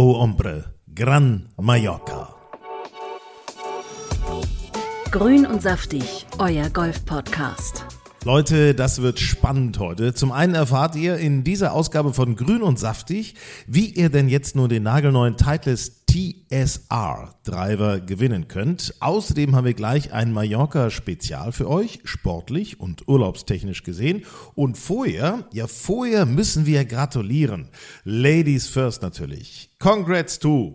O Hombre, Gran Mallorca. Grün und saftig, euer Golf-Podcast. Leute, das wird spannend heute. Zum einen erfahrt ihr in dieser Ausgabe von Grün und Saftig, wie ihr denn jetzt nur den nagelneuen Titleist TSR Driver gewinnen könnt. Außerdem haben wir gleich ein Mallorca-Spezial für euch, sportlich und urlaubstechnisch gesehen. Und vorher, ja vorher müssen wir gratulieren. Ladies first natürlich. Congrats to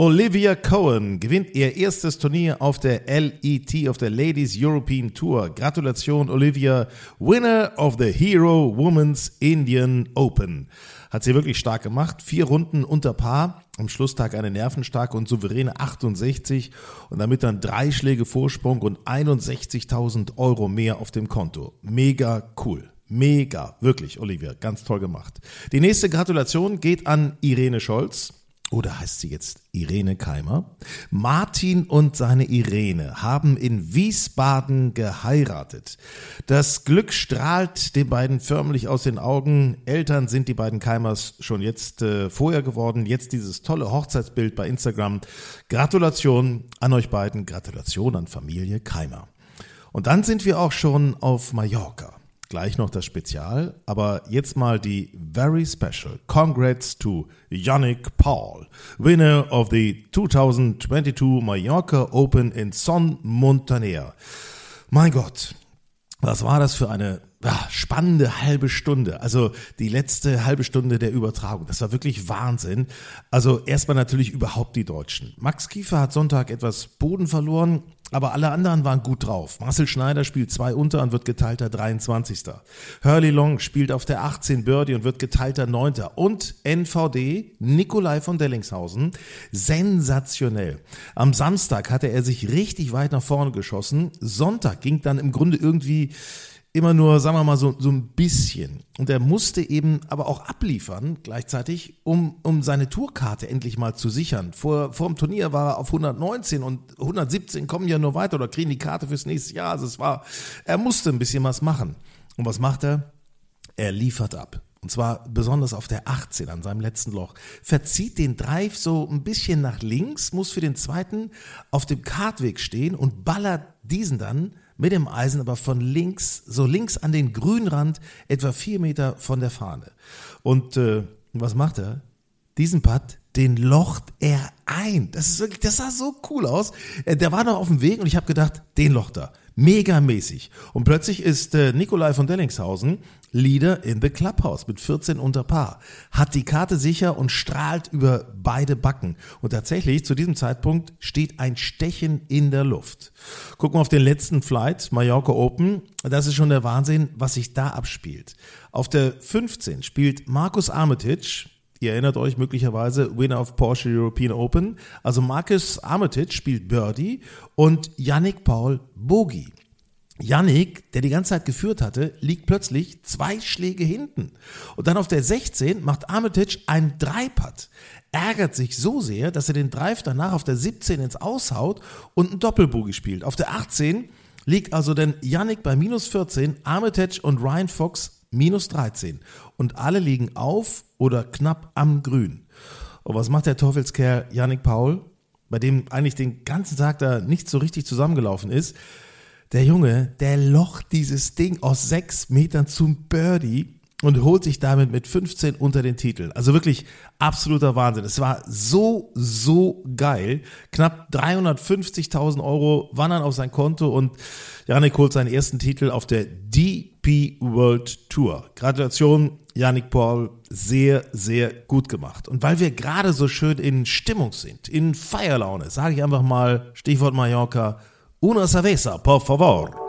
Olivia Cohen gewinnt ihr erstes Turnier auf der LET, auf der Ladies European Tour. Gratulation, Olivia, Winner of the Hero Women's Indian Open. Hat sie wirklich stark gemacht. Vier Runden unter Paar. Am Schlusstag eine nervenstarke und souveräne 68 und damit dann drei Schläge Vorsprung und 61.000 Euro mehr auf dem Konto. Mega cool. Mega, wirklich, Olivia, ganz toll gemacht. Die nächste Gratulation geht an Irene Scholz oder heißt sie jetzt Irene Keimer? Martin und seine Irene haben in Wiesbaden geheiratet. Das Glück strahlt den beiden förmlich aus den Augen. Eltern sind die beiden Keimers schon jetzt äh, vorher geworden. Jetzt dieses tolle Hochzeitsbild bei Instagram. Gratulation an euch beiden. Gratulation an Familie Keimer. Und dann sind wir auch schon auf Mallorca. Gleich noch das Spezial, aber jetzt mal die very special. Congrats to Yannick Paul, winner of the 2022 Mallorca Open in Son Montaner. Mein Gott, was war das für eine ach, spannende halbe Stunde. Also die letzte halbe Stunde der Übertragung. Das war wirklich Wahnsinn. Also erstmal natürlich überhaupt die Deutschen. Max Kiefer hat Sonntag etwas Boden verloren. Aber alle anderen waren gut drauf. Marcel Schneider spielt zwei unter und wird geteilter 23. Hurley Long spielt auf der 18 Birdie und wird geteilter 9. Und NVD, Nikolai von Dellingshausen, sensationell. Am Samstag hatte er sich richtig weit nach vorne geschossen. Sonntag ging dann im Grunde irgendwie immer nur, sagen wir mal, so, so ein bisschen. Und er musste eben aber auch abliefern gleichzeitig, um, um seine Tourkarte endlich mal zu sichern. Vor, vor dem Turnier war er auf 119 und 117 kommen ja nur weiter oder kriegen die Karte fürs nächste Jahr. Also es war, er musste ein bisschen was machen. Und was macht er? Er liefert ab. Und zwar besonders auf der 18 an seinem letzten Loch. Verzieht den Drive so ein bisschen nach links, muss für den zweiten auf dem Kartweg stehen und ballert diesen dann mit dem Eisen aber von links, so links an den Grünrand, etwa vier Meter von der Fahne. Und äh, was macht er? Diesen Putt, den locht er ein. Das ist wirklich, das sah so cool aus. Äh, der war noch auf dem Weg und ich habe gedacht, den locht er. Megamäßig. Und plötzlich ist äh, Nikolai von Dellingshausen Leader in the Clubhouse mit 14 unter Paar. Hat die Karte sicher und strahlt über beide Backen. Und tatsächlich, zu diesem Zeitpunkt steht ein Stechen in der Luft. Gucken wir auf den letzten Flight, Mallorca Open. Das ist schon der Wahnsinn, was sich da abspielt. Auf der 15 spielt Markus Armitage, Ihr erinnert euch möglicherweise Winner of Porsche European Open. Also Marcus Armitage spielt Birdie und Yannick Paul Bogey. Yannick, der die ganze Zeit geführt hatte, liegt plötzlich zwei Schläge hinten. Und dann auf der 16 macht Armitage einen Dreipad. Ärgert sich so sehr, dass er den Drive danach auf der 17 ins Aushaut und einen Doppelbogie spielt. Auf der 18 liegt also dann Yannick bei minus 14, Armitage und Ryan Fox minus 13. Und alle liegen auf oder knapp am Grün. Und was macht der Teufelskerl Yannick Paul, bei dem eigentlich den ganzen Tag da nicht so richtig zusammengelaufen ist? Der Junge, der locht dieses Ding aus sechs Metern zum Birdie und holt sich damit mit 15 unter den Titel. Also wirklich absoluter Wahnsinn. Es war so, so geil. Knapp 350.000 Euro wandern auf sein Konto und Janik holt seinen ersten Titel auf der DP World Tour. Gratulation, Janik Paul. Sehr, sehr gut gemacht. Und weil wir gerade so schön in Stimmung sind, in Feierlaune, sage ich einfach mal, Stichwort Mallorca, Una cerveza, por favor.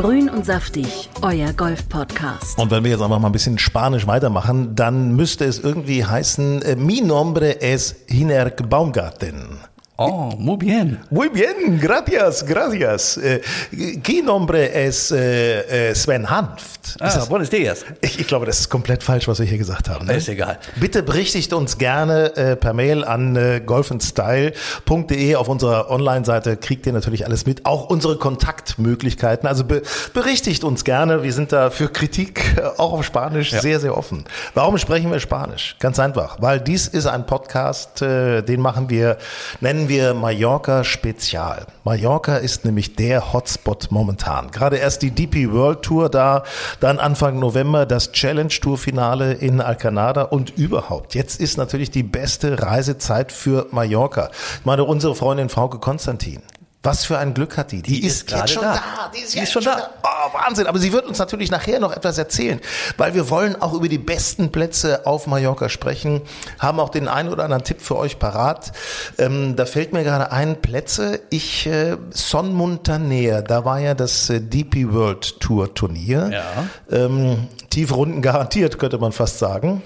Grün und saftig, euer Golf-Podcast. Und wenn wir jetzt einfach mal ein bisschen Spanisch weitermachen, dann müsste es irgendwie heißen, mi nombre es Hinerk Baumgarten. Oh, muy bien. Muy bien, gracias, gracias. ¿Qué nombre es äh, äh, Sven Hanft? Ah, buenos dias. ich, glaube, das ist komplett falsch, was wir hier gesagt haben. Ne? Ist egal. Bitte berichtigt uns gerne äh, per Mail an äh, golfandstyle.de. Auf unserer Online-Seite kriegt ihr natürlich alles mit, auch unsere Kontaktmöglichkeiten. Also be berichtigt uns gerne. Wir sind da für Kritik äh, auch auf Spanisch sehr, sehr offen. Warum sprechen wir Spanisch? Ganz einfach, weil dies ist ein Podcast, äh, den machen wir, nennen wir Mallorca Spezial. Mallorca ist nämlich der Hotspot momentan. Gerade erst die DP World Tour da, dann Anfang November das Challenge Tour Finale in Alcanada und überhaupt. Jetzt ist natürlich die beste Reisezeit für Mallorca. Ich meine, unsere Freundin Frauke Konstantin. Was für ein Glück hat die? Die, Die ist, ist gerade jetzt schon da. da. Die ist, Die jetzt ist schon da. Oh, Wahnsinn. Aber sie wird uns natürlich nachher noch etwas erzählen, weil wir wollen auch über die besten Plätze auf Mallorca sprechen, haben auch den einen oder anderen Tipp für euch parat. Ähm, da fällt mir gerade ein, Plätze. Ich, äh, Son Montaner, da war ja das äh, DP World Tour Turnier. Ja. Ähm, tiefe Runden garantiert, könnte man fast sagen.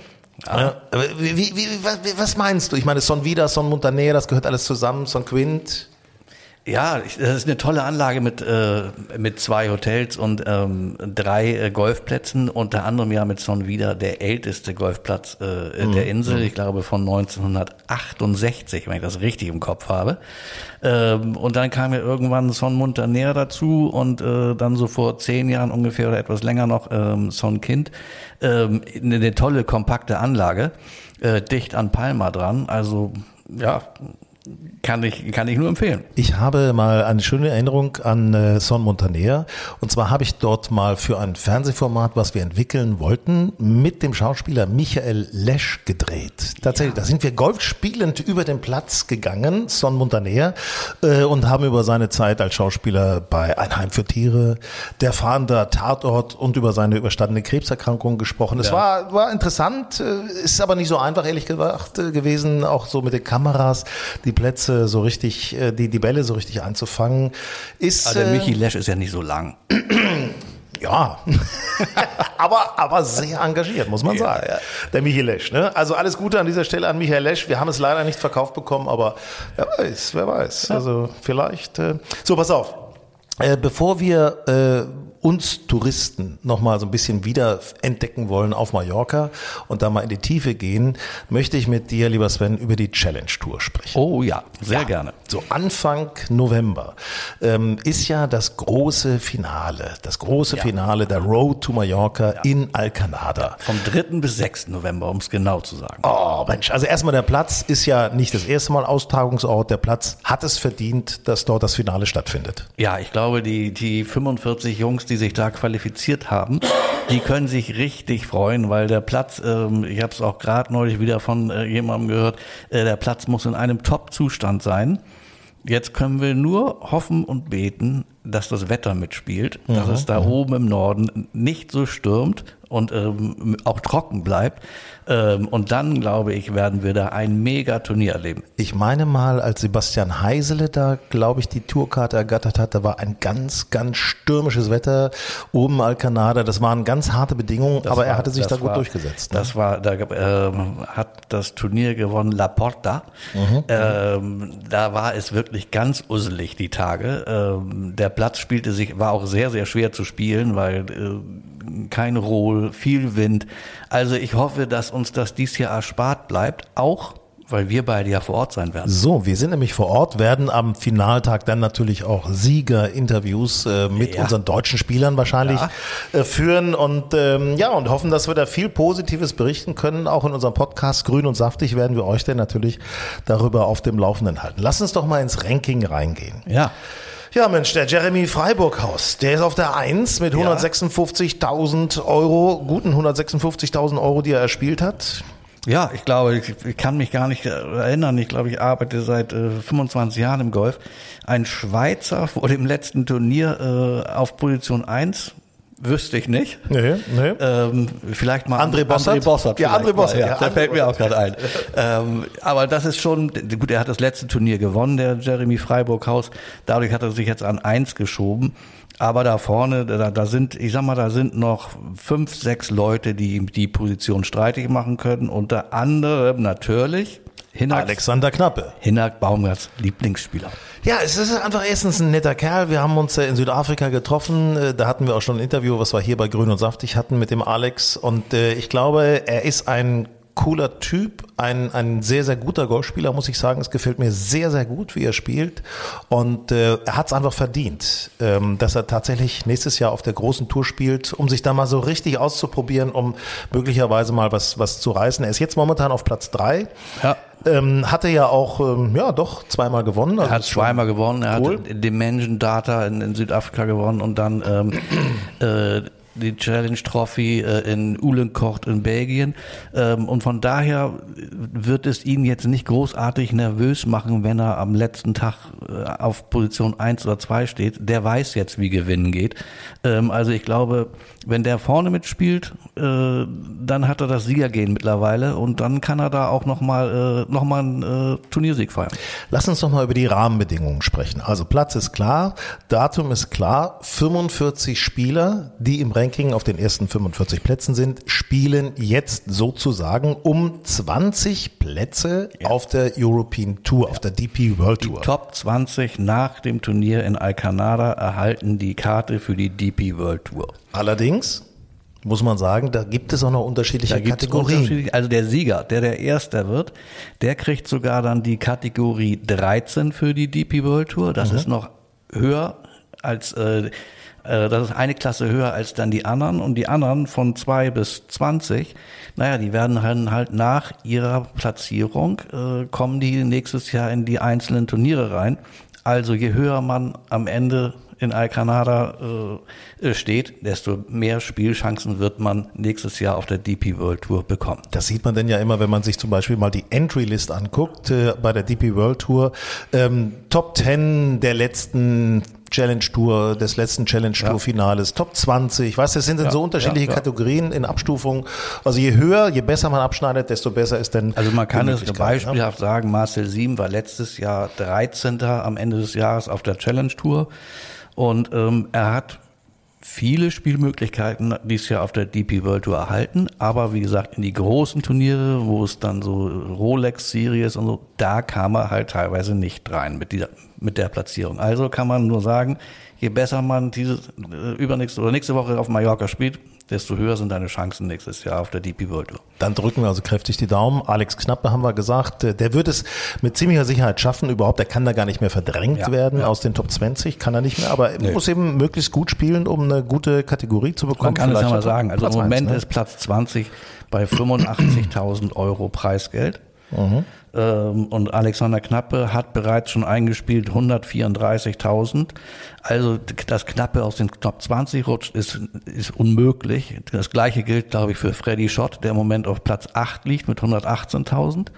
Ja. wie, wie, was, was meinst du? Ich meine, Son Vida, Son Montaner, das gehört alles zusammen, Son Quint. Ja, ich- das ist eine tolle Anlage mit, äh, mit zwei Hotels und ähm, drei äh, Golfplätzen, unter anderem ja mit Son Vida der älteste Golfplatz äh, der Insel, ich glaube von 1968, wenn ich das richtig im Kopf habe. Ähm, und dann kam ja irgendwann Son Montaner dazu und äh, dann so vor zehn Jahren ungefähr oder etwas länger noch ähm, Son Kind. Ähm, eine, eine tolle, kompakte Anlage, äh, dicht an Palma dran, also ja, kann ich, kann ich nur empfehlen. Ich habe mal eine schöne Erinnerung an äh, Son Montaner. Und zwar habe ich dort mal für ein Fernsehformat, was wir entwickeln wollten, mit dem Schauspieler Michael Lesch gedreht. Tatsächlich, da sind wir golfspielend über den Platz gegangen, Son Montaner, äh, und haben über seine Zeit als Schauspieler bei Ein Heim für Tiere, Der Fahnder Tatort und über seine überstandene Krebserkrankung gesprochen. Es war, war interessant, äh, ist aber nicht so einfach, ehrlich gesagt, äh, gewesen, auch so mit den Kameras, die Plätze so richtig, äh, die, die Bälle so richtig einzufangen. Ist, Aber der äh, Michi Lesch ist ja nicht so lang. ja, aber, aber sehr engagiert, muss man sagen. Der Michael Lesch. Ne? Also alles Gute an dieser Stelle an Michael Lesch. Wir haben es leider nicht verkauft bekommen, aber wer weiß, wer weiß. Also vielleicht. Äh, so, pass auf. Äh, bevor wir äh, uns Touristen nochmal so ein bisschen wieder entdecken wollen auf Mallorca und da mal in die Tiefe gehen, möchte ich mit dir, lieber Sven, über die Challenge Tour sprechen. Oh ja, sehr Ja, gerne. So Anfang November ähm, ist ja das große Finale, das große Finale der Road to Mallorca in Alcanada. Vom 3. bis 6. November, um es genau zu sagen. Oh Mensch, also erstmal der Platz ist ja nicht das erste Mal Austragungsort. Der Platz hat es verdient, dass dort das Finale stattfindet. Ja, ich glaube, die, die 45 Jungs, die sich da qualifiziert haben, die können sich richtig freuen, weil der Platz, ähm, ich habe es auch gerade neulich wieder von äh, jemandem gehört, äh, der Platz muss in einem Top-Zustand sein. Jetzt können wir nur hoffen und beten, dass das Wetter mitspielt, dass es da oben im Norden nicht so stürmt und ähm, auch trocken bleibt. Ähm, und dann, glaube ich, werden wir da ein Mega-Turnier erleben. Ich meine mal, als Sebastian Heisele da, glaube ich, die Tourkarte ergattert hat, da war ein ganz, ganz stürmisches Wetter oben Alcanada. Das waren ganz harte Bedingungen, aber er war- hatte sich das da gut war- durchgesetzt. Ne? Das war, da ähm, hat das Turnier gewonnen Laporta. Mhm. Ähm, da war es wirklich ganz usselig die Tage. Ähm, der Platz spielte sich, war auch sehr, sehr schwer zu spielen, weil äh, kein Rohl, viel Wind. Also ich hoffe, dass uns das dies Jahr erspart bleibt, auch weil wir beide ja vor Ort sein werden. So, wir sind nämlich vor Ort, werden am Finaltag dann natürlich auch Sieger-Interviews äh, mit Ja. unseren deutschen Spielern wahrscheinlich Ja. äh, führen und ähm, ja und hoffen, dass wir da viel Positives berichten können. Auch in unserem Podcast Grün und Saftig werden wir euch dann natürlich darüber auf dem Laufenden halten. Lass uns doch mal ins Ranking reingehen. Ja. Ja, Mensch, der Jeremy Freiburghaus, der ist auf der 1 mit 156.000 Euro, guten 156.000 Euro, die er erspielt hat. Ja, ich glaube, ich, ich kann mich gar nicht erinnern. Ich glaube, ich arbeite seit äh, 25 Jahren im Golf. Ein Schweizer vor dem letzten Turnier äh, auf Position 1, wüsste ich nicht. Nee, nee. Ähm, vielleicht mal André Bossert? André Bossert Ja, André Bossert, mal, ja, Ja, der fällt mir auch gerade ein. ähm, aber das ist schon, gut, er hat das letzte Turnier gewonnen, der Jeremy Freiburghaus. Dadurch hat er sich jetzt an eins geschoben. Aber da vorne, da, da sind, ich sag mal, da sind noch fünf, sechs Leute, die ihm die Position streitig machen können. Unter anderem natürlich Hinak, Alexander Knappe. Hinak Baumgarts Lieblingsspieler. Ja, es ist einfach erstens ein netter Kerl. Wir haben uns äh, in Südafrika getroffen. Äh, Da hatten wir auch schon ein Interview, was wir hier bei Grün und Saftig hatten mit dem Alex. Und äh, ich glaube, er ist ein cooler Typ, ein, ein sehr, sehr guter Golfspieler, muss ich sagen. Es gefällt mir sehr, sehr gut, wie er spielt. Und äh, er hat es einfach verdient, ähm, dass er tatsächlich nächstes Jahr auf der großen Tour spielt, um sich da mal so richtig auszuprobieren, um möglicherweise mal was, was zu reißen. Er ist jetzt momentan auf Platz drei. Ja. Ähm, hatte ja auch, ähm, ja doch, zweimal gewonnen. Er Also hat ist schon zweimal gewonnen, er cool. hat Dimension Data in, in Südafrika gewonnen und dann ähm, äh, die Challenge Trophy äh, in Uhlenkocht in Belgien. Ähm, und von daher wird es ihn jetzt nicht großartig nervös machen, wenn er am letzten Tag äh, auf Position 1 oder 2 steht. Der weiß jetzt, wie Gewinnen geht. Ähm, also ich glaube, wenn der vorne mitspielt, äh, dann hat er das Siegergehen mittlerweile und dann kann er da auch nochmal äh, noch mal einen äh, Turniersieg feiern. Lass uns noch mal über die Rahmenbedingungen sprechen. Also Platz ist klar, Datum ist klar, 45 Spieler, die im Ranking auf den ersten 45 Plätzen sind, spielen jetzt sozusagen um 20 Plätze auf der European Tour, auf der DP World Tour. Top 20 nach dem Turnier in Alcanada erhalten die Karte für die DP World Tour. Allerdings muss man sagen, da gibt es auch noch unterschiedliche Kategorien. unterschiedliche- Also der Sieger, der der Erster wird, der kriegt sogar dann die Kategorie 13 für die DP World Tour. Das ist noch höher als äh, äh, das ist eine Klasse höher als dann die anderen und die anderen von 2 bis 20, naja, die werden dann halt nach ihrer Platzierung, äh, kommen die nächstes Jahr in die einzelnen Turniere rein. Also je höher man am Ende in Alcanada äh, äh, steht, desto mehr Spielchancen wird man nächstes Jahr auf der DP World Tour bekommen. Das sieht man denn ja immer, wenn man sich zum Beispiel mal die Entry-List anguckt äh, bei der DP World Tour. Ähm, Top 10 der letzten Challenge Tour, des letzten Challenge Tour Finales, Top 20, weißt du, das sind Ja, so unterschiedliche ja, ja. Kategorien in Abstufung. Also je höher, je besser man abschneidet, desto besser ist denn Also man kann es ne? beispielhaft sagen, Marcel Sieben war letztes Jahr 13. am Ende des Jahres auf der Challenge Tour und ähm, er hat viele Spielmöglichkeiten dieses Jahr auf der DP World Tour erhalten, aber wie gesagt, in die großen Turniere, wo es dann so Rolex Series und so, da kam er halt teilweise nicht rein mit dieser mit der Platzierung. Also kann man nur sagen, je besser man diese äh, übernächste oder nächste Woche auf Mallorca spielt, desto höher sind deine Chancen nächstes Jahr auf der DP World Tour. Dann drücken wir also kräftig die Daumen. Alex Knappe haben wir gesagt, äh, der wird es mit ziemlicher Sicherheit schaffen. Überhaupt, der kann da gar nicht mehr verdrängt Ja, werden ja. aus den Top 20, kann er nicht mehr, aber er Nee. muss eben möglichst gut spielen, um eine gute Kategorie zu bekommen. Man kann es ja Vielleicht mal sagen. Also Platz im Moment ne? ist Platz 20 bei 85.000 Euro Preisgeld. Mhm. Ähm, und Alexander Knappe hat bereits schon eingespielt 134.000. Also das Knappe aus den Top 20 rutscht, ist, ist unmöglich. Das gleiche gilt, glaube ich, für Freddy Schott, der im Moment auf Platz 8 liegt mit 118.000.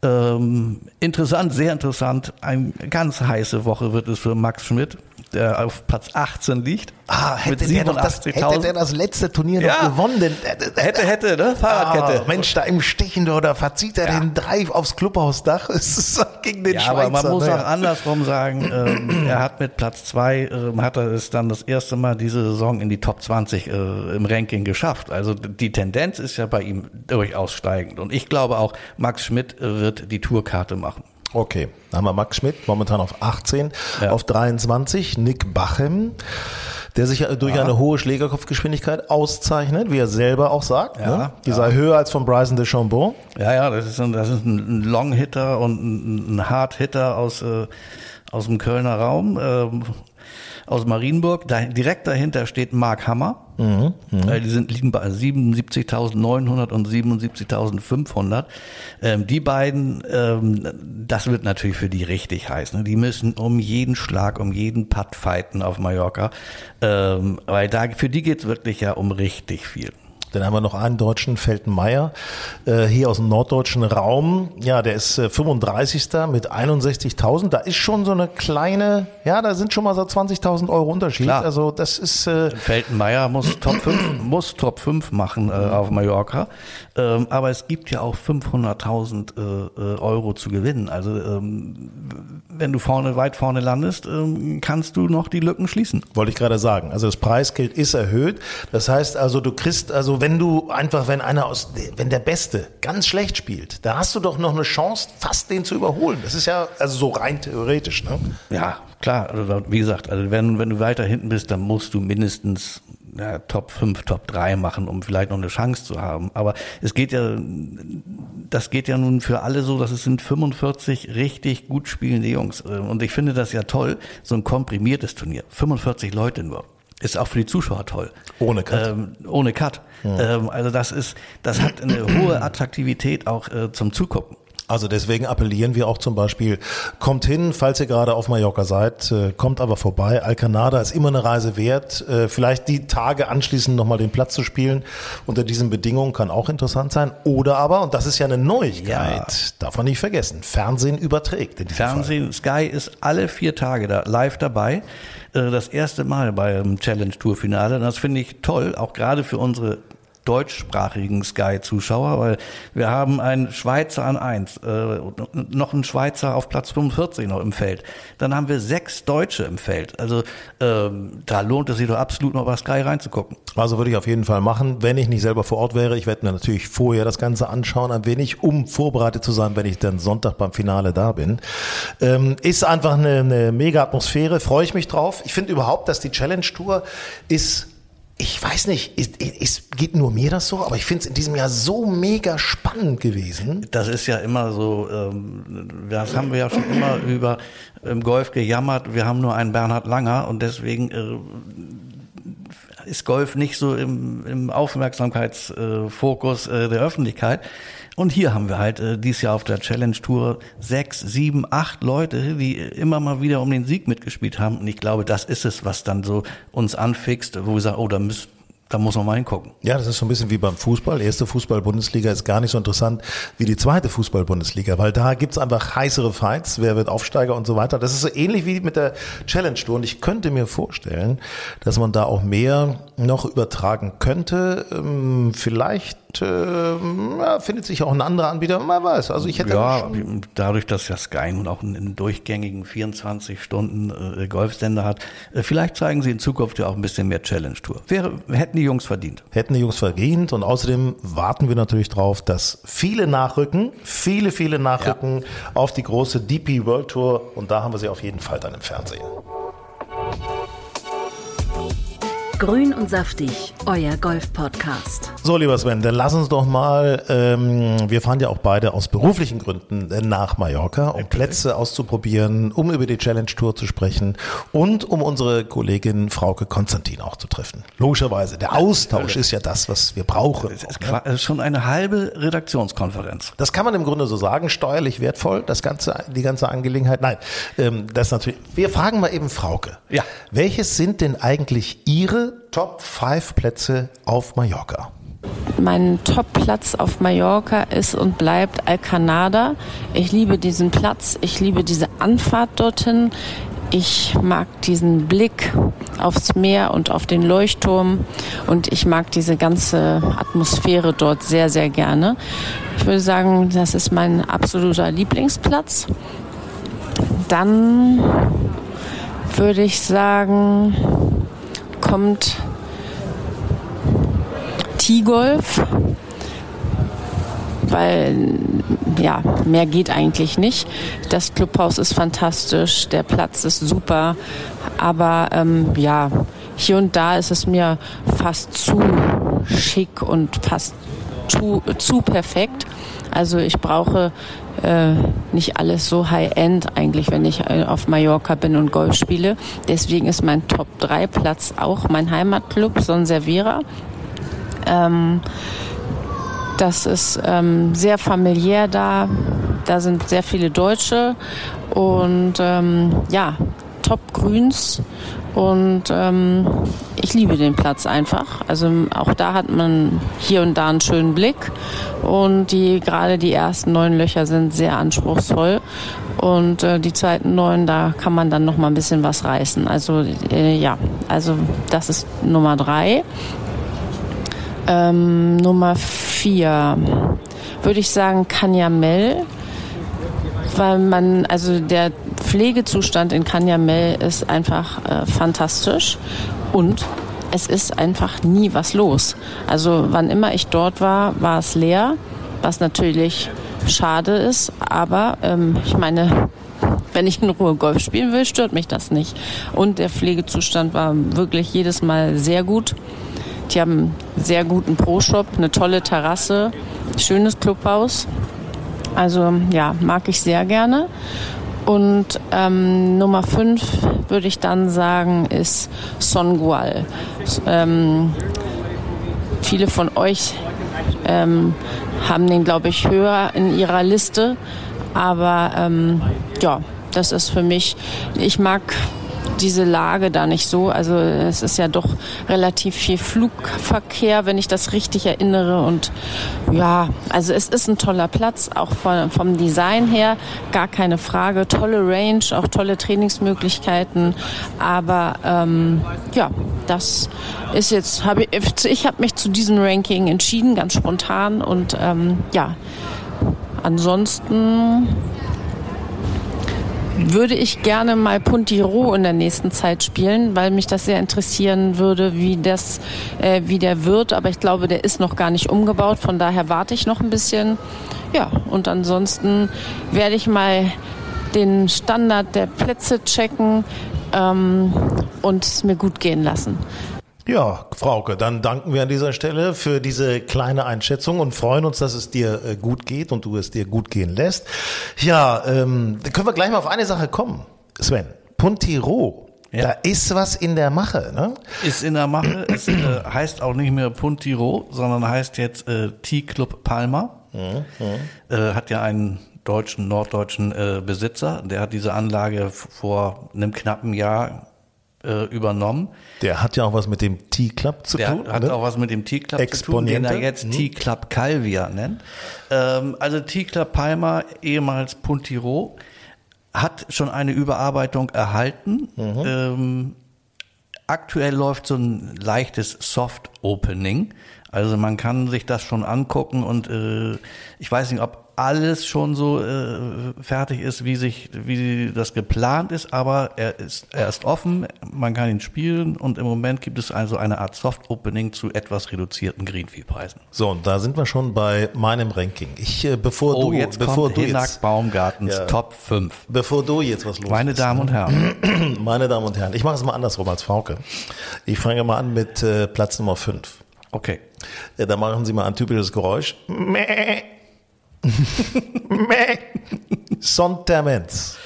Ähm, interessant, sehr interessant. Eine ganz heiße Woche wird es für Max Schmidt, der auf Platz 18 liegt. Ah, hätte der, doch das, 87.000. hätte der das letzte Turnier Ja. noch gewonnen. Denn, äh, äh, Hätte, hätte, ne? Fahrradkette. Ah, Mensch, da im Stechen oder verzieht er Ja. den Drive aufs Clubhausdach. Es ist gegen den Ja, Schweizer. aber man muss ne? auch andersrum sagen, ähm, er hat mit Platz zwei, ähm, hat er es dann das erste Mal diese Saison in die Top 20 äh, im Ranking geschafft. Also die Tendenz ist ja bei ihm durchaus steigend. Und ich glaube auch, Max Schmidt äh, wird die Tourkarte machen. Okay, dann haben wir Max Schmidt, momentan auf 18, Ja. auf 23, Nick Bachem, der sich ja durch eine hohe Schlägerkopfgeschwindigkeit auszeichnet, wie er selber auch sagt. Ja, ne? Die sei höher als von Bryson DeChambeau. Ja, ja, das ist ein, das ist ein Long-Hitter und ein, ein Hard-Hitter aus, äh, aus dem Kölner Raum, ähm, aus Marienburg. Da, direkt dahinter steht Mark Hammer. Äh, die sind, liegen bei 77.900 und 77.500. Ähm, die beiden, ähm, das wird natürlich für die richtig heiß. Ne? Die müssen um jeden Schlag, um jeden Putt fighten auf Mallorca. Ähm, weil da, für die geht's wirklich ja um richtig viel. Dann haben wir noch einen Deutschen, Feltenmeier, äh, hier aus dem norddeutschen Raum. Ja, der ist äh, 35. mit 61.000. Da ist schon so eine kleine, ja, da sind schon mal so 20.000 Euro Unterschied. Klar. Also das ist, äh, Feltenmeier muss Top 5, muss Top 5 machen äh, auf Mallorca. Ähm, aber es gibt ja auch 500.000 äh, äh, Euro zu gewinnen. Also ähm, wenn du vorne, weit vorne landest, ähm, kannst du noch die Lücken schließen. wollte ich gerade sagen. Also das Preisgeld ist erhöht. Das heißt also, du kriegst also Wenn du einfach, wenn einer aus, wenn der Beste ganz schlecht spielt, da hast du doch noch eine Chance, fast den zu überholen. Das ist ja also so rein theoretisch, ne? Ja, klar. Also, wie gesagt, also wenn, wenn du weiter hinten bist, dann musst du mindestens ja, Top 5, Top 3 machen, um vielleicht noch eine Chance zu haben. Aber es geht ja, das geht ja nun für alle so, dass es sind 45 richtig gut spielende Jungs. Und ich finde das ja toll, so ein komprimiertes Turnier. 45 Leute nur. Ist auch für die Zuschauer toll. Ohne Cut. Ähm, ohne Cut. Ja. Ähm, also das ist, das hat eine hohe Attraktivität auch äh, zum Zugucken. Also deswegen appellieren wir auch zum Beispiel, kommt hin, falls ihr gerade auf Mallorca seid, äh, kommt aber vorbei. Alcanada ist immer eine Reise wert. Äh, vielleicht die Tage anschließend nochmal den Platz zu spielen unter diesen Bedingungen kann auch interessant sein. Oder aber, und das ist ja eine Neuigkeit, ja. darf man nicht vergessen, Fernsehen überträgt. Fernsehen, Fall. Sky ist alle vier Tage da live dabei. Äh, das erste Mal beim Challenge Tour Finale. Das finde ich toll, auch gerade für unsere deutschsprachigen Sky-Zuschauer, weil wir haben einen Schweizer an eins, äh, noch einen Schweizer auf Platz 45 noch im Feld. Dann haben wir sechs Deutsche im Feld. Also ähm, da lohnt es sich doch absolut noch bei Sky reinzugucken. Also würde ich auf jeden Fall machen, wenn ich nicht selber vor Ort wäre. Ich werde mir natürlich vorher das Ganze anschauen, ein wenig, um vorbereitet zu sein, wenn ich dann Sonntag beim Finale da bin. Ähm, ist einfach eine, eine mega Atmosphäre, freue ich mich drauf. Ich finde überhaupt, dass die Challenge Tour ist ich weiß nicht, ist, geht nur mir das so, aber ich finde es in diesem Jahr so mega spannend gewesen. Das ist ja immer so, ähm, das haben wir ja schon immer über im Golf gejammert, wir haben nur einen Bernhard Langer und deswegen äh, ist Golf nicht so im, im Aufmerksamkeitsfokus äh, der Öffentlichkeit. Und hier haben wir halt äh, dieses Jahr auf der Challenge Tour sechs, sieben, acht Leute, die immer mal wieder um den Sieg mitgespielt haben. Und ich glaube, das ist es, was dann so uns anfixt, wo wir sagen, oh, da müssen da muss man mal hingucken. Ja, das ist so ein bisschen wie beim Fußball. Erste Fußball-Bundesliga ist gar nicht so interessant wie die zweite Fußball-Bundesliga, weil da gibt's einfach heißere Fights, wer wird Aufsteiger und so weiter. Das ist so ähnlich wie mit der Challenge Tour. Und ich könnte mir vorstellen, dass man da auch mehr noch übertragen könnte. Ähm, vielleicht äh, ja, findet sich auch ein anderer Anbieter, man weiß. Also ich hätte ja, dadurch, dass ja Sky nun auch einen, durchgängigen 24 Stunden äh, Golfsender hat, äh, vielleicht zeigen sie in Zukunft ja auch ein bisschen mehr Challenge Tour. Wäre, hätten die Jungs verdient. Hätten die Jungs verdient und außerdem warten wir natürlich drauf, dass viele nachrücken, viele, viele nachrücken ja. auf die große DP World Tour und da haben wir sie auf jeden Fall dann im Fernsehen. Grün und saftig, euer Golf-Podcast. So, lieber Sven, dann lass uns doch mal, ähm, wir fahren ja auch beide aus beruflichen Gründen nach Mallorca, um Plätze auszuprobieren, um über die Challenge Tour zu sprechen und um unsere Kollegin Frauke Konstantin auch zu treffen. Logischerweise, der Austausch ist ja das, was wir brauchen. Es ist ne? schon eine halbe Redaktionskonferenz. Das kann man im Grunde so sagen, steuerlich wertvoll, das ganze, die ganze Angelegenheit. Nein, ähm, das natürlich. Wir fragen mal eben Frauke. Ja. Welches sind denn eigentlich Ihre Top 5 Plätze auf Mallorca? Mein Top-Platz auf Mallorca ist und bleibt Alcanada. Ich liebe diesen Platz, ich liebe diese Anfahrt dorthin. Ich mag diesen Blick aufs Meer und auf den Leuchtturm und ich mag diese ganze Atmosphäre dort sehr, sehr gerne. Ich würde sagen, das ist mein absoluter Lieblingsplatz. Dann würde ich sagen, kommt T-Golf, weil ja, mehr geht eigentlich nicht. Das Clubhaus ist fantastisch, der Platz ist super, aber ähm, ja, hier und da ist es mir fast zu schick und fast zu, zu perfekt. Also ich brauche äh, nicht alles so high-end eigentlich, wenn ich äh, auf Mallorca bin und Golf spiele. Deswegen ist mein Top-3-Platz auch mein Heimatclub Son Servera. Ähm, das ist ähm, sehr familiär da. Da sind sehr viele Deutsche und ähm, ja, Top-Grüns und ähm, ich liebe den Platz einfach. Also auch da hat man hier und da einen schönen Blick. Und die gerade die ersten neun Löcher sind sehr anspruchsvoll. Und äh, die zweiten neun, da kann man dann noch mal ein bisschen was reißen. Also äh, ja, also das ist Nummer drei. Ähm, Nummer vier würde ich sagen Kanyamel weil man, also der Pflegezustand in Kanyamel ist einfach äh, fantastisch und es ist einfach nie was los. Also wann immer ich dort war, war es leer, was natürlich schade ist. Aber ähm, ich meine, wenn ich in Ruhe Golf spielen will, stört mich das nicht. Und der Pflegezustand war wirklich jedes Mal sehr gut. Die haben einen sehr guten Pro-Shop, eine tolle Terrasse, schönes Clubhaus. Also ja, mag ich sehr gerne. Und ähm, Nummer 5 würde ich dann sagen, ist Songual. Ähm, viele von euch ähm, haben den, glaube ich, höher in ihrer Liste. Aber ähm, ja, das ist für mich, ich mag diese Lage da nicht so. Also es ist ja doch relativ viel Flugverkehr, wenn ich das richtig erinnere. Und ja, also es ist ein toller Platz, auch von, vom Design her, gar keine Frage. Tolle Range, auch tolle Trainingsmöglichkeiten. Aber ähm, ja, das ist jetzt, habe ich, ich habe mich zu diesem Ranking entschieden, ganz spontan. Und ähm, ja, ansonsten würde ich gerne mal Puntiro in der nächsten Zeit spielen, weil mich das sehr interessieren würde, wie das, äh, wie der wird. Aber ich glaube, der ist noch gar nicht umgebaut. Von daher warte ich noch ein bisschen. Ja, und ansonsten werde ich mal den Standard der Plätze checken ähm, und es mir gut gehen lassen. Ja, Frauke, dann danken wir an dieser Stelle für diese kleine Einschätzung und freuen uns, dass es dir äh, gut geht und du es dir gut gehen lässt. Ja, ähm, können wir gleich mal auf eine Sache kommen. Sven, Puntiro, ja. Da ist was in der Mache, ne? Ist in der Mache. es äh, heißt auch nicht mehr Puntiro, sondern heißt jetzt äh, T-Club Palma. Mhm. Äh, hat ja einen deutschen, norddeutschen äh, Besitzer. Der hat diese Anlage vor einem knappen Jahr äh, übernommen. Der hat ja auch was mit dem T-Club zu der tun. Der hat ne? auch was mit dem T-Club zu tun, den er jetzt hm. T-Club Calvia nennt. Ähm, also T-Club Palma, ehemals Puntiro, hat schon eine Überarbeitung erhalten. Mhm. Ähm, aktuell läuft so ein leichtes Soft-Opening. Also man kann sich das schon angucken und äh, ich weiß nicht, ob alles schon so äh, fertig ist, wie sich, wie das geplant ist, aber er ist, er ist offen, man kann ihn spielen und im Moment gibt es also eine Art Soft Opening zu etwas reduzierten Greenfee-Preisen. So, und da sind wir schon bei meinem Ranking. Ich, äh, bevor oh, du, jetzt bevor kommt du Hinak jetzt, Baumgartens ja, Top 5. Bevor du jetzt was los Meine ist, Damen und Herren. Meine Damen und Herren, ich mache es mal andersrum als Frauke. Ich fange mal an mit äh, Platz Nummer 5. Okay. Ja, da machen Sie mal ein typisches Geräusch. Mäh. Sontermens.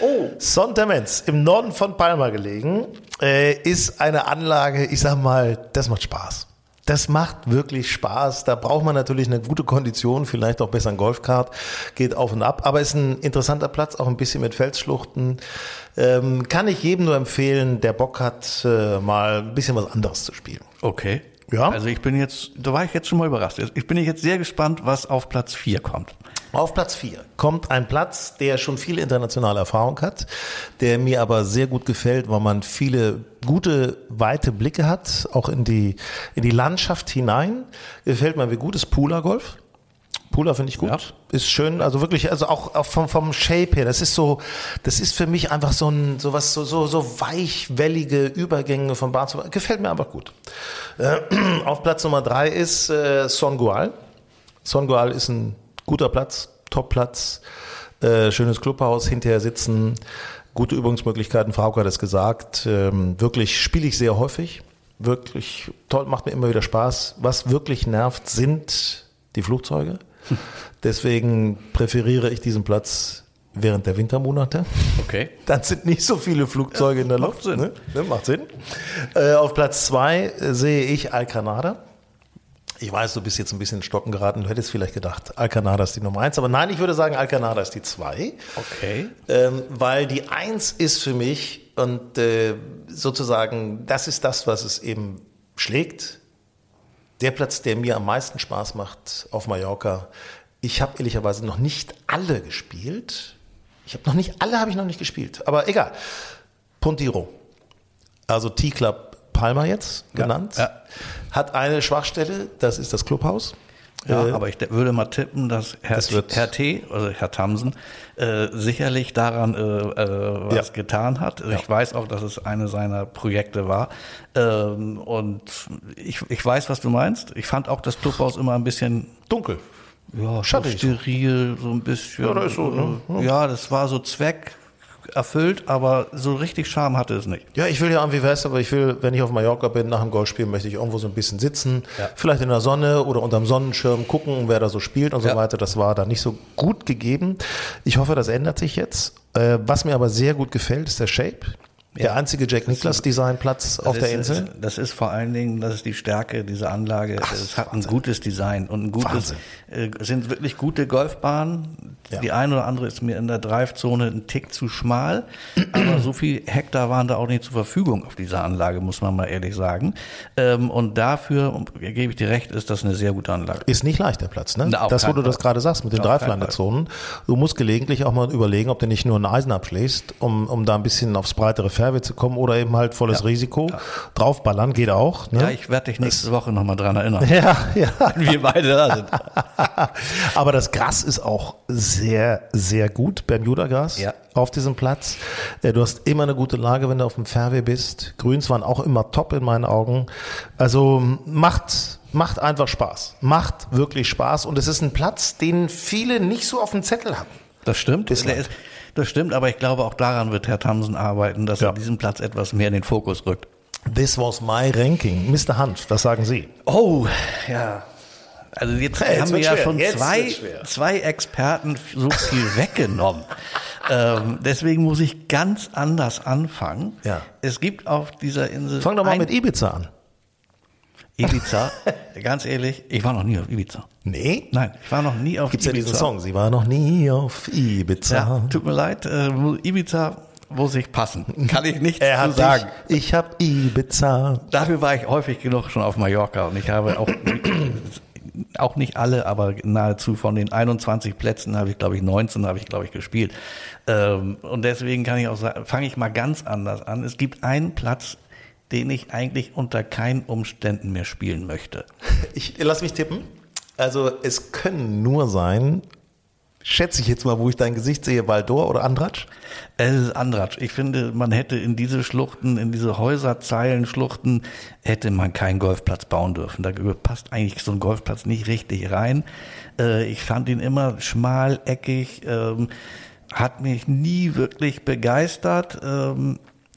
Oh. Sontermens, im Norden von Palma gelegen, äh, ist eine Anlage, ich sag mal, das macht Spaß. Das macht wirklich Spaß. Da braucht man natürlich eine gute Kondition, vielleicht auch besser ein Golfkart, geht auf und ab. Aber ist ein interessanter Platz, auch ein bisschen mit Felsschluchten. Ähm, kann ich jedem nur empfehlen, der Bock hat, äh, mal ein bisschen was anderes zu spielen. Okay. Ja. Also ich bin jetzt, da war ich jetzt schon mal überrascht. Ich bin jetzt sehr gespannt, was auf Platz 4 kommt. Auf Platz 4 kommt ein Platz, der schon viel internationale Erfahrung hat, der mir aber sehr gut gefällt, weil man viele gute, weite Blicke hat, auch in die, in die Landschaft hinein. Gefällt mir wie gut ist Pula finde ich gut. Ja. Ist schön, also wirklich, also auch, auch vom, vom Shape her. Das ist so, das ist für mich einfach so ein, so was, so, so, so weichwellige Übergänge von Bahn zu Bahn. Gefällt mir einfach gut. Äh, auf Platz Nummer drei ist äh, Songual. Songual ist ein guter Platz, Top-Platz, äh, schönes Clubhaus, hinterher sitzen, gute Übungsmöglichkeiten. Frauke hat es gesagt. Ähm, wirklich spiele ich sehr häufig. Wirklich toll, macht mir immer wieder Spaß. Was wirklich nervt, sind die Flugzeuge. Deswegen präferiere ich diesen Platz während der Wintermonate. Okay. Dann sind nicht so viele Flugzeuge ja, in der Luft. Macht Sinn. Ne? Ne, macht Sinn. Äh, auf Platz zwei äh, sehe ich Alcanada. Ich weiß, du bist jetzt ein bisschen in Stocken geraten. Du hättest vielleicht gedacht, Alcanada ist die Nummer eins. Aber nein, ich würde sagen, Alcanada ist die zwei. Okay. Ähm, weil die eins ist für mich und äh, sozusagen, das ist das, was es eben schlägt. Der Platz, der mir am meisten Spaß macht auf Mallorca. Ich habe ehrlicherweise noch nicht alle gespielt. Ich habe noch nicht, alle habe ich noch nicht gespielt. Aber egal. Pontiro. Also T-Club Palma jetzt genannt. Ja, ja. Hat eine Schwachstelle, das ist das Clubhaus. Ja, Äh, aber ich de- würde mal tippen, dass Herr, wird- Herr T., also Herr Tamsen, äh, sicherlich daran äh, äh, was Ja. getan hat. Ich weiß auch, dass es eine seiner Projekte war. Ähm, und ich, ich weiß, was du meinst. Ich fand auch das Clubhaus immer ein bisschen Dunkel. ja, Schattig. so steril, so ein bisschen. Ja, das ist so, ne? äh, Ja, das war so Zweck erfüllt, aber so richtig Charme hatte es nicht. Ja, ich will ja am Vivest, aber ich will, wenn ich auf Mallorca bin, nach dem Golfspiel, möchte ich irgendwo so ein bisschen sitzen, Ja. vielleicht in der Sonne oder unterm Sonnenschirm gucken, wer da so spielt und so Ja. weiter. Das war da nicht so gut gegeben. Ich hoffe, das ändert sich jetzt. Äh, was mir aber sehr gut gefällt, ist der Shape. Der einzige Jack Nicklaus Designplatz auf der ist, Insel. Das ist vor allen Dingen, das ist die Stärke dieser Anlage. es hat ein gutes Design und ein gutes, äh, es sind wirklich gute Golfbahnen. Ja. Die eine oder andere ist mir in der Drive-Zone ein Tick zu schmal, aber so viel Hektar waren da auch nicht zur Verfügung auf dieser Anlage, muss man mal ehrlich sagen. Ähm, und dafür, um, gebe ich dir recht, ist das eine sehr gute Anlage. Ist nicht leicht, der Platz, ne? Na, das, wo du das gerade sagst, mit den Dreiflandezonen. Du musst gelegentlich auch mal überlegen, ob du nicht nur ein Eisen abschlägst, um, um da ein bisschen aufs breitere Fairway zu kommen oder eben halt volles Risiko. Draufballern geht auch, ne? Ja, ich werde dich nächste Woche nochmal dran erinnern, ja, ja. wenn wir beide da sind. Aber das Gras ist auch sehr, sehr gut, Bermuda-Gras Ja. auf diesem Platz. Äh, Du hast immer eine gute Lage, wenn du auf dem Fairway bist. Grüns waren auch immer top in meinen Augen. Also macht, macht einfach Spaß. Macht wirklich Spaß. Und es ist ein Platz, den viele nicht so auf dem Zettel haben. Das stimmt. Bislang. Das stimmt, aber ich glaube, auch daran wird Herr Tamsen arbeiten, dass Ja. er diesen Platz etwas mehr in den Fokus rückt. This was my ranking. Mr. Hunt, was sagen Sie? Oh, ja. Also jetzt Hey, jetzt haben wir ja schwer. schon Jetzt zwei, zwei Experten so viel weggenommen. ähm, deswegen muss ich ganz anders anfangen. Ja. Es gibt auf dieser Insel Fang doch mal mit Ibiza an. Ibiza. ganz ehrlich, ich war noch nie auf Ibiza. Nee? Nein, ich war noch nie auf Gibt's ja Ibiza. diesen Song. Sie war noch nie auf Ibiza. Ja, tut mir leid, äh, Ibiza muss ich passen. Kann ich er zu hat sagen. sagen. Ich, ich hab Ibiza. Dafür war ich häufig genug schon auf Mallorca und ich habe auch, auch nicht alle, aber nahezu von den 21 Plätzen habe ich, glaube ich, 19 habe ich, glaube ich, gespielt. Ähm, und deswegen kann ich auch sagen, fange ich mal ganz anders an. Es gibt einen Platz, den ich eigentlich unter keinen Umständen mehr spielen möchte. Ich lass mich tippen. Also es können nur sein, schätze ich jetzt mal, wo ich dein Gesicht sehe, Waldor oder Andratsch. Es ist Andratsch. Ich finde, man hätte in diese Schluchten, in diese Häuserzeilenschluchten, hätte man keinen Golfplatz bauen dürfen. Da passt eigentlich so ein Golfplatz nicht richtig rein. Äh, ich fand ihn immer schmal, eckig, ähm, hat mich nie wirklich begeistert.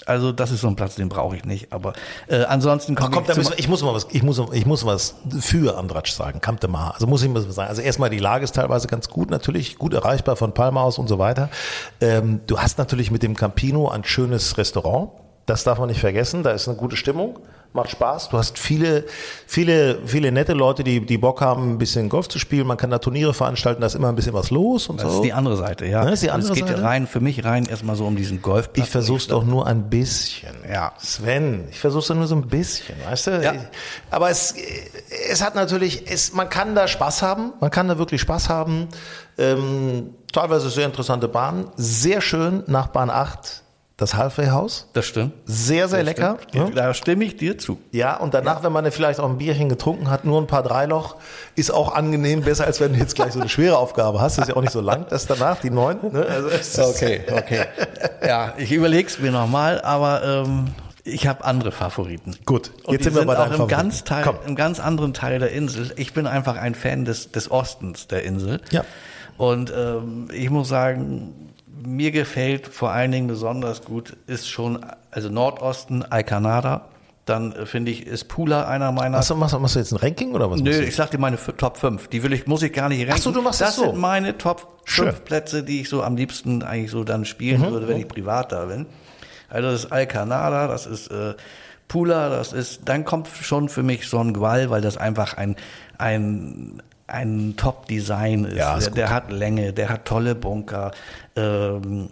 Also das ist so ein Platz, den brauche ich nicht. Aber äh, ansonsten komm, ich da zum, müssen ich muss mal was, ich muss, ich muss was für Andratsch sagen. Kamte mal. Also muss ich mal was sagen. Also erstmal die Lage ist teilweise ganz gut, natürlich gut erreichbar von Palma aus und so weiter. Ähm, du hast natürlich mit dem Campino ein schönes Restaurant. Das darf man nicht vergessen. Da ist eine gute Stimmung. Macht Spaß. Du hast viele, viele, viele nette Leute, die, die Bock haben, ein bisschen Golf zu spielen. Man kann da Turniere veranstalten. Da ist immer ein bisschen was los und das so. ist die andere Seite, ja. Das ist die Also andere es geht Seite? rein, für mich rein erstmal so um diesen Golfplatz. Ich versuch's doch nur ein bisschen. Ja. Sven, ich versuch's doch nur so ein bisschen, weißt du? Ja. Aber es, es hat natürlich, es, man kann da Spaß haben, man kann da wirklich Spaß haben. Ähm, teilweise sehr interessante Bahn, sehr schön nach Bahn 8 das Halfway-Haus. Das stimmt. Sehr, sehr lecker. Stimmt. Ja. Da stimme ich dir zu. Ja, und danach, wenn man vielleicht auch ein Bierchen getrunken hat, nur ein paar Dreiloch, ist auch angenehm, besser als wenn du jetzt gleich so eine schwere Aufgabe hast. Das ist ja auch nicht so lang, das danach, die neun. Ne? Also es Okay, okay. Ja, ich überleg's mir nochmal, aber ähm, ich habe andere Favoriten. Gut, Und jetzt die sind wir bei auch deinen im Favoriten. ganz, Teil, Komm. im ganz anderen Teil der Insel. Ich bin einfach ein Fan des, des Ostens der Insel. Ja. Und ähm, ich muss sagen, mir gefällt vor allen Dingen besonders gut, ist schon, also Nordosten, Alcanada. Dann äh, finde ich, ist Pula einer meiner Machst du, machst, machst du jetzt ein Ranking oder was? Nö, ich sag dir meine Top 5. Die will ich, muss ich gar nicht ranken. so, du machst das das so. sind meine Top Schön. 5 Plätze, die ich so am liebsten eigentlich so dann spielen Mhm. würde, wenn ich privat da bin. Also das ist Alcanada, das ist äh, Pula, das ist, dann kommt schon für mich Son Gual, weil das einfach ein, ein, ein Top-Design ist. Ja, ist der, der hat Länge, der hat tolle Bunker. Ähm,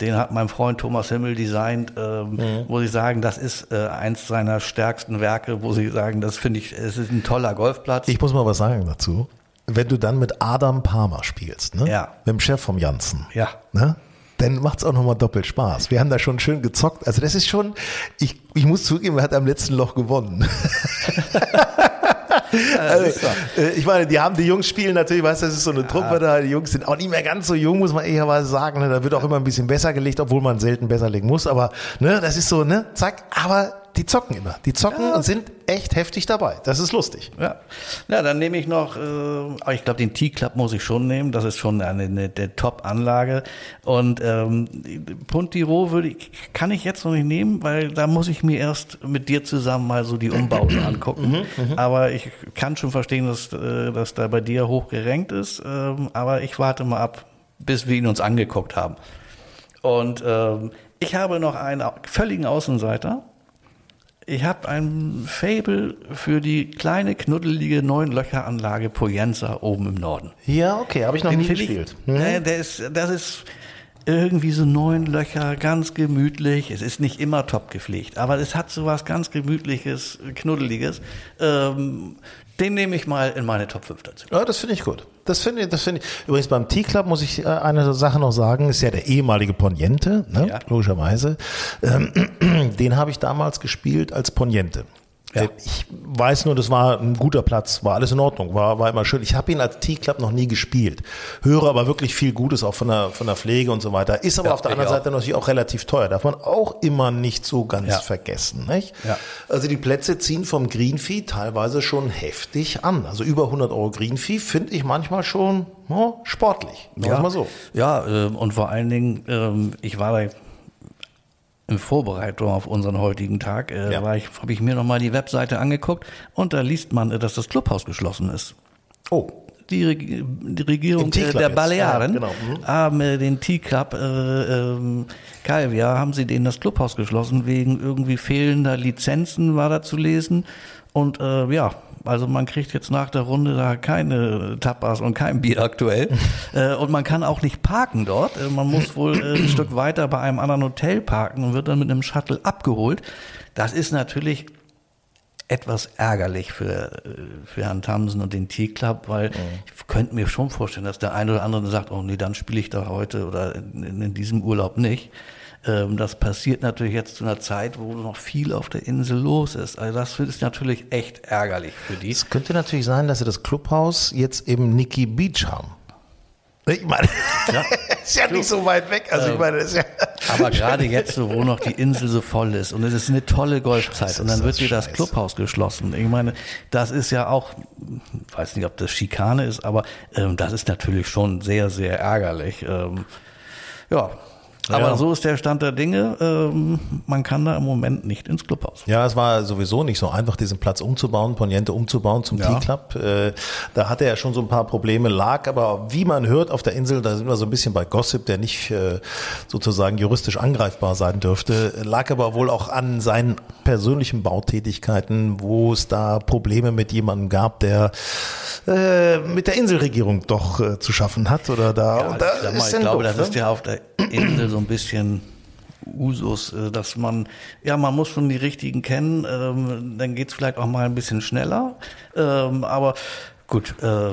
den hat mein Freund Thomas Himmel designt, ähm, Mhm. muss ich sagen, das ist äh, eins seiner stärksten Werke, wo sie sagen, das finde ich, es ist ein toller Golfplatz. Ich muss mal was sagen dazu. Wenn du dann mit Adam Palmer spielst, ne? Ja. Mit dem Chef vom Janssen. Ja. Ne? Dann macht's auch nochmal doppelt Spaß. Wir haben da schon schön gezockt. Also das ist schon, ich, ich muss zugeben, er hat am letzten Loch gewonnen. also, äh, ich meine, die haben die Jungs spielen natürlich, weißt du, das ist so eine Truppe da, die Jungs sind auch nicht mehr ganz so jung, muss man ehrlicherweise sagen. Ne? Da wird auch immer ein bisschen besser gelegt, obwohl man selten besser legen muss. Aber ne, das ist so, ne, zack, aber die zocken immer. Die zocken ja. und sind echt heftig dabei. Das ist lustig. Ja, ja dann nehme ich noch, äh, ich glaube, den T-Club muss ich schon nehmen. Das ist schon eine, eine, eine Top-Anlage. Und ähm, Puntiro würde ich, kann ich jetzt noch nicht nehmen, weil da muss ich mir erst mit dir zusammen mal so die Umbauten angucken. Mhm, mhm, aber ich kann schon verstehen, dass, äh, dass da bei dir hoch gerankt ist. Ähm, aber ich warte mal ab, bis wir ihn uns angeguckt haben. Und ähm, ich habe noch einen völligen Außenseiter ich habe ein Fable für die kleine, knuddelige Neunlöcheranlage Poyenza oben im Norden. Ja, okay, habe ich noch Den nie gespielt. Ich, hm? äh, der ist, das ist irgendwie so neun Löcher, ganz gemütlich. Es ist nicht immer top gepflegt, aber es hat so was ganz gemütliches, knuddeliges. Ähm, den nehme ich mal in meine Top 5 dazu. Ja, das finde ich gut. Das finde ich, das finde ich. Übrigens beim T-Club muss ich äh, eine Sache noch sagen, ist ja der ehemalige Poniente, ne? Ja. logischerweise. Ähm, den habe ich damals gespielt als Poniente. Ja. Äh, ich weiß nur, das war ein guter Platz, war alles in Ordnung, war, war immer schön. Ich habe ihn als T-Club noch nie gespielt, höre aber wirklich viel Gutes auch von der, von der Pflege und so weiter. Ist aber ja, auf der anderen auch. Seite natürlich auch relativ teuer, darf man auch immer nicht so ganz ja. vergessen. Nicht? Ja. Also die Plätze ziehen vom Greenfee teilweise schon heftig an. Also über 100 Euro Greenfee finde ich manchmal schon oh, sportlich, ja. mal so. Ja, äh, und vor allen Dingen, äh, ich war bei in Vorbereitung auf unseren heutigen Tag äh, ja. ich, habe ich mir nochmal die Webseite angeguckt und da liest man, äh, dass das Clubhaus geschlossen ist. Oh. Die, Reg die Regierung äh, der Balearen ja, genau. mhm. haben äh, den T-Club äh, ähm, Calvia, haben sie denen das Clubhaus geschlossen wegen irgendwie fehlender Lizenzen, war da zu lesen. Und äh, ja, also man kriegt jetzt nach der Runde da keine Tapas und kein Bier aktuell. äh, und man kann auch nicht parken dort. Äh, man muss wohl äh, ein Stück weiter bei einem anderen Hotel parken und wird dann mit einem Shuttle abgeholt. Das ist natürlich etwas ärgerlich für, für Herrn Tamsen und den T-Club, weil mhm. ich könnte mir schon vorstellen, dass der eine oder andere sagt, oh nee, dann spiele ich da heute oder in, in diesem Urlaub nicht. Ähm, das passiert natürlich jetzt zu einer Zeit, wo noch viel auf der Insel los ist. Also das ist natürlich echt ärgerlich für die. Es könnte natürlich sein, dass sie das Clubhaus jetzt eben Nikki Beach haben. Ich meine, ja. ist ja nicht so weit weg. Also ich meine, das ist ja aber gerade jetzt, wo noch die Insel so voll ist und es ist eine tolle Golfzeit und dann wird dir das Clubhaus geschlossen. Ich meine, das ist ja auch, weiß nicht, ob das Schikane ist, aber ähm, das ist natürlich schon sehr, sehr ärgerlich. Ähm, ja, aber ja. so ist der Stand der Dinge. Ähm, man kann da im Moment nicht ins Clubhaus. Ja, es war sowieso nicht so einfach, diesen Platz umzubauen, Poniente umzubauen zum ja. T-Club. Äh, da hatte er schon so ein paar Probleme, lag aber, wie man hört, auf der Insel, da sind wir so ein bisschen bei Gossip, der nicht äh, sozusagen juristisch angreifbar sein dürfte, lag aber wohl auch an seinen persönlichen Bautätigkeiten, wo es da Probleme mit jemandem gab, der äh, mit der Inselregierung doch zu schaffen hat oder da. Ja, da ich, mal, ich glaube, das ist ja auf der Insel so ein bisschen Usus, äh, dass man, ja, man muss schon die richtigen kennen, ähm, dann geht's vielleicht auch mal ein bisschen schneller. Ähm, aber gut, äh,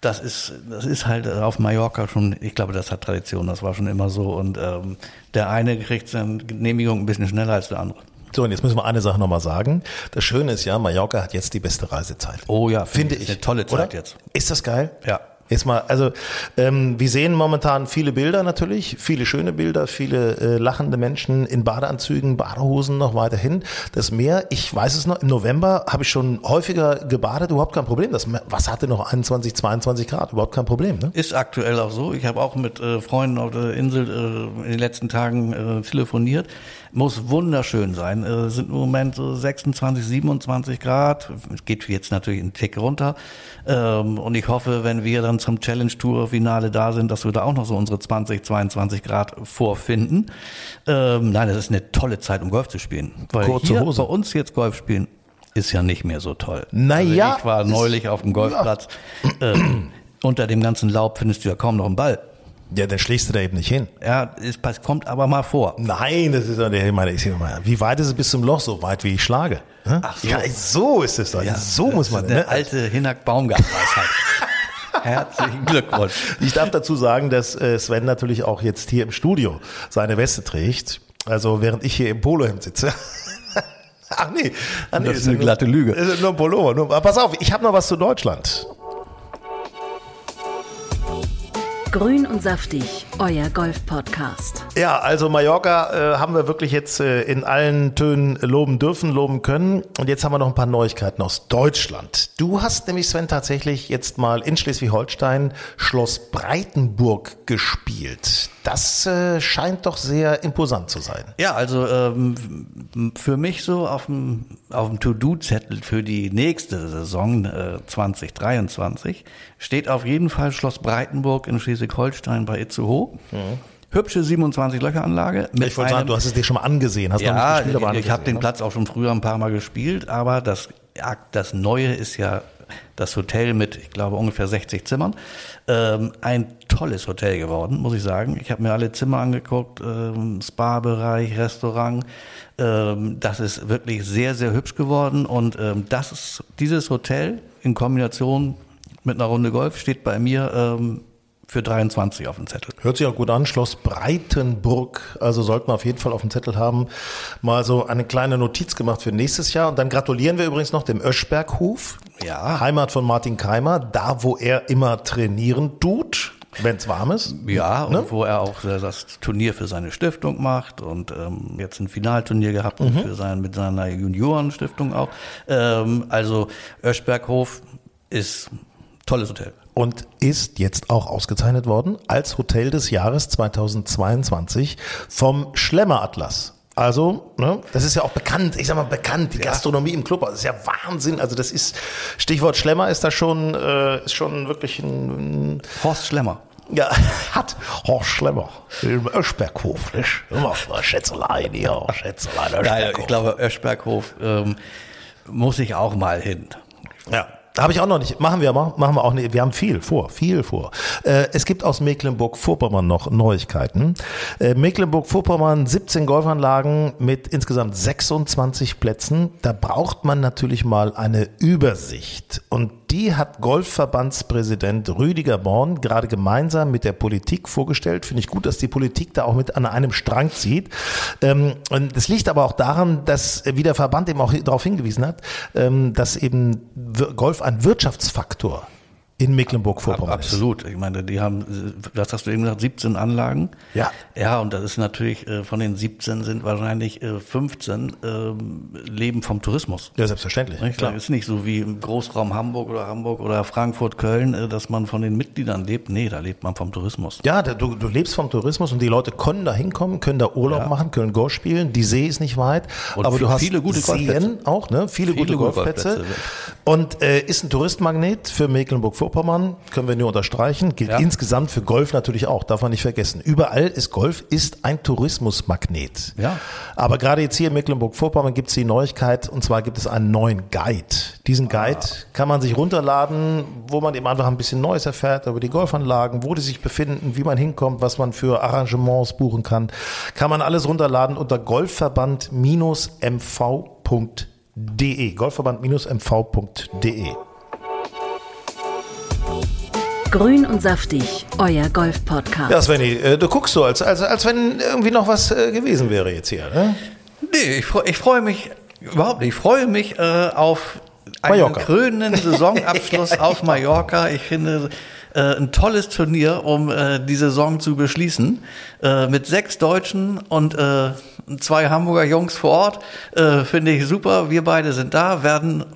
das ist, das ist halt auf Mallorca schon, ich glaube, das hat Tradition, das war schon immer so. Und ähm, der eine kriegt seine Genehmigung ein bisschen schneller als der andere. So, und jetzt müssen wir eine Sache nochmal sagen. Das Schöne ist ja, Mallorca hat jetzt die beste Reisezeit. Oh ja, finde ich. Eine tolle Zeit oder? jetzt. Ist das geil? Ja. Jetzt mal, also ähm, wir sehen momentan viele Bilder natürlich, viele schöne Bilder, viele äh, lachende Menschen in Badeanzügen, Badehosen noch weiterhin. Das Meer, ich weiß es noch, im November habe ich schon häufiger gebadet, überhaupt kein Problem. Das Wasser hatte noch 21, 22 Grad, überhaupt kein Problem. Ne? Ist aktuell auch so. Ich habe auch mit äh, Freunden auf der Insel äh, in den letzten Tagen äh, telefoniert. Muss wunderschön sein. Äh, sind im Moment so 26, 27 Grad. Geht jetzt natürlich einen Tick runter. Ähm, und ich hoffe, wenn wir dann zum Challenge Tour Finale da sind, dass wir da auch noch so unsere 20, 22 Grad vorfinden. Ähm, nein, das ist eine tolle Zeit, um Golf zu spielen. Weil Kurze hier Hose. bei uns jetzt Golf spielen ist ja nicht mehr so toll. Naja. Also ich war neulich auf dem Golfplatz. Ja. Ähm, unter dem ganzen Laub findest du ja kaum noch einen Ball. Ja, dann schlägst du da eben nicht hin. Ja, es kommt aber mal vor. Nein, das ist doch ich meine, ich meine, wie weit ist es bis zum Loch? So weit, wie ich schlage. Ach so. Ja, so ist es doch. Ja, so muss man. Eine ne? alte Hinak Baumgartweisheit. Herzlichen Glückwunsch. Ich darf dazu sagen, dass äh, Sven natürlich auch jetzt hier im Studio seine Weste trägt. Also während ich hier im Polohemd sitze. Ach nee, Ach, nee das ist eine glatte Lüge. Ist nur ein Pullover. Nur, pass auf, ich habe noch was zu Deutschland. Grün und saftig, euer Golf-Podcast. Ja, also Mallorca äh, haben wir wirklich jetzt äh, in allen Tönen loben dürfen, loben können. Und jetzt haben wir noch ein paar Neuigkeiten aus Deutschland. Du hast nämlich, Sven, tatsächlich jetzt mal in Schleswig-Holstein Schloss Breitenburg gespielt. Das äh, scheint doch sehr imposant zu sein. Ja, also ähm, für mich so auf dem, auf dem To-Do-Zettel für die nächste Saison äh, 2023 steht auf jeden Fall Schloss Breitenburg in Schleswig-Holstein bei Itzehoe. Mhm. Hübsche 27 Löcher Anlage. ich wollte sagen, du hast es dir schon mal angesehen, hast ja, gespielt, aber ich, ich habe den ne? Platz auch schon früher ein paar Mal gespielt, aber das, das Neue ist ja das Hotel mit, ich glaube, ungefähr 60 Zimmern. Ähm, ein tolles Hotel geworden, muss ich sagen. Ich habe mir alle Zimmer angeguckt, ähm, Spa-Bereich, Restaurant. Ähm, das ist wirklich sehr, sehr hübsch geworden und ähm, das ist, dieses Hotel in Kombination mit einer Runde Golf steht bei mir ähm, für 23 auf dem Zettel. Hört sich auch gut an. Schloss Breitenburg. Also sollten wir auf jeden Fall auf dem Zettel haben. Mal so eine kleine Notiz gemacht für nächstes Jahr. Und dann gratulieren wir übrigens noch dem Öschberghof. Ja. Heimat von Martin Keimer. Da, wo er immer trainieren tut. Wenn es warm ist. Ja, ne? und wo er auch das Turnier für seine Stiftung macht und ähm, jetzt ein Finalturnier gehabt mhm. für sein, mit seiner Juniorenstiftung auch. Ähm, also Öschberghof ist tolles Hotel und ist jetzt auch ausgezeichnet worden als Hotel des Jahres 2022 vom Schlemmer Atlas. Also, ne, das ist ja auch bekannt, ich sag mal bekannt, die Gastronomie im Club, das ist ja Wahnsinn. Also das ist, Stichwort Schlemmer ist da schon, äh, ist schon wirklich ein, ein Horst Schlemmer. Ja, hat Horst Schlemmer im Öschberghof, nicht? Immer Schätzelein hier, Schätzelein, Öschberghof. Ja, ich glaube, Öschberghof ähm, muss ich auch mal hin. Ja. Habe ich auch noch nicht. Machen wir mal. Machen wir auch nicht. Wir haben viel vor. Viel vor. Äh, es gibt aus Mecklenburg-Vorpommern noch Neuigkeiten. Äh, Mecklenburg-Vorpommern 17 Golfanlagen mit insgesamt 26 Plätzen. Da braucht man natürlich mal eine Übersicht. Und die hat Golfverbandspräsident Rüdiger Born gerade gemeinsam mit der Politik vorgestellt. Finde ich gut, dass die Politik da auch mit an einem Strang zieht. Ähm, und es liegt aber auch daran, dass, wie der Verband eben auch darauf hingewiesen hat, ähm, dass eben Golf ein Wirtschaftsfaktor in Mecklenburg-Vorpommern Absolut. Ich meine, die haben, was hast du eben gesagt, 17 Anlagen. Ja. Ja, und das ist natürlich, äh, von den 17 sind wahrscheinlich 15 äh, ähm, leben vom Tourismus. Ja, selbstverständlich. Ich glaube, es ist nicht so wie im Großraum Hamburg oder Hamburg oder Frankfurt, Köln, äh, dass man von den Mitgliedern lebt. Nee, da lebt man vom Tourismus. Ja, du, du lebst vom Tourismus und die Leute können da hinkommen, können da Urlaub ja. machen, können Golf spielen. Die See ist nicht weit. Und aber du hast viele gute Seen auch, ne? Viele, viele gute Golfplätze. Golfplätze. Und äh, ist ein Touristmagnet für Mecklenburg-Vorpommern. Vorpommern, können wir nur unterstreichen, gilt ja. insgesamt für Golf natürlich auch, darf man nicht vergessen. Überall ist Golf ist ein Tourismusmagnet. Ja. Aber gerade jetzt hier in Mecklenburg-Vorpommern gibt es die Neuigkeit, und zwar gibt es einen neuen Guide. Diesen Guide ah. kann man sich runterladen, wo man eben einfach ein bisschen Neues erfährt über die Golfanlagen, wo die sich befinden, wie man hinkommt, was man für Arrangements buchen kann. Kann man alles runterladen unter golfverband-mv.de. Golfverband-mv.de. Grün und saftig, euer Golf-Podcast. Ja, Svenny, äh, du guckst so, als, als, als wenn irgendwie noch was äh, gewesen wäre jetzt hier. Ne? Nee, ich, ich freue mich überhaupt nicht. Ich freue mich äh, auf einen Mallorca. krönenden Saisonabschluss ja, auf Mallorca. Ich finde äh, ein tolles Turnier, um äh, die Saison zu beschließen. Äh, mit sechs Deutschen und äh, zwei Hamburger Jungs vor Ort. Äh, finde ich super. Wir beide sind da, werden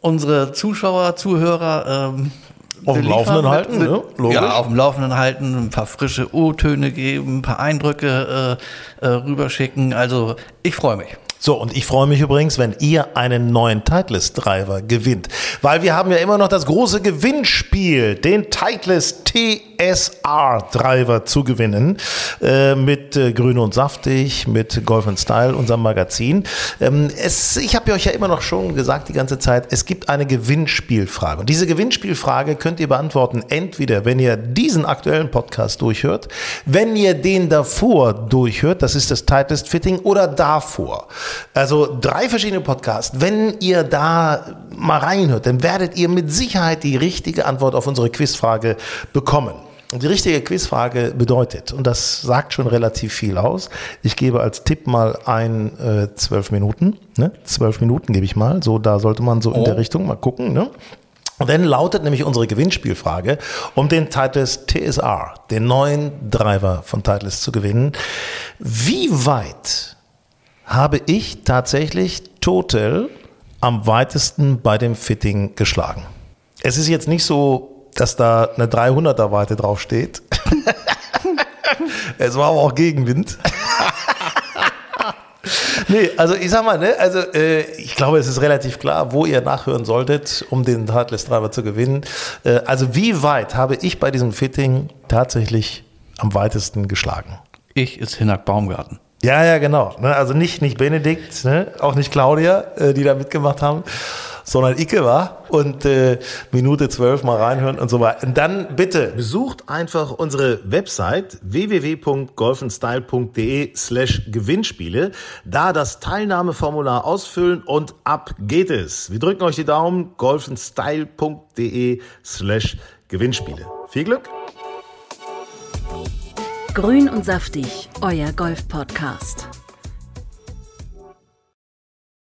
unsere Zuschauer, Zuhörer ähm, auf dem Laufenden halten, mit, ne? Logisch. Ja, auf dem Laufenden halten, ein paar frische O-Töne geben, ein paar Eindrücke äh, äh, rüberschicken. Also ich freue mich. So, und ich freue mich übrigens, wenn ihr einen neuen Titleist-Driver gewinnt. Weil wir haben ja immer noch das große Gewinnspiel, den Titleist TSR-Driver zu gewinnen. Äh, mit äh, Grün und Saftig, mit Golf Style, unserem Magazin. Ähm, es, ich habe euch ja immer noch schon gesagt die ganze Zeit, es gibt eine Gewinnspielfrage. Und diese Gewinnspielfrage könnt ihr beantworten, entweder wenn ihr diesen aktuellen Podcast durchhört, wenn ihr den davor durchhört, das ist das Titleist-Fitting, oder davor. Also drei verschiedene Podcasts. Wenn ihr da mal reinhört, dann werdet ihr mit Sicherheit die richtige Antwort auf unsere Quizfrage bekommen. Und die richtige Quizfrage bedeutet, und das sagt schon relativ viel aus, ich gebe als Tipp mal ein äh, zwölf Minuten, ne? Zwölf Minuten gebe ich mal, so da sollte man so in der Richtung mal gucken, ne? Und dann lautet nämlich unsere Gewinnspielfrage, um den Titleist TSR, den neuen Driver von Titleist zu gewinnen. Wie weit habe ich tatsächlich total am weitesten bei dem Fitting geschlagen? Es ist jetzt nicht so, dass da eine 300er Weite drauf steht. es war aber auch Gegenwind. Nee, also ich sag mal, ne, also äh, ich glaube, es ist relativ klar, wo ihr nachhören solltet, um den Heartless Driver zu gewinnen. Äh, also wie weit habe ich bei diesem Fitting tatsächlich am weitesten geschlagen? Ich ist Hinak Baumgarten. Ja, ja, genau. Ne, also nicht, nicht Benedikt, ne, auch nicht Claudia, äh, die da mitgemacht haben, sondern Icke war. Und äh, Minute zwölf mal reinhören und so weiter. Und dann bitte besucht einfach unsere Website www.golfenstyle.de slash Gewinnspiele. Da das Teilnahmeformular ausfüllen und ab geht es. Wir drücken euch die Daumen. golfenstyle.de slash Gewinnspiele. Viel Glück! Grün und saftig, euer Golf-Podcast.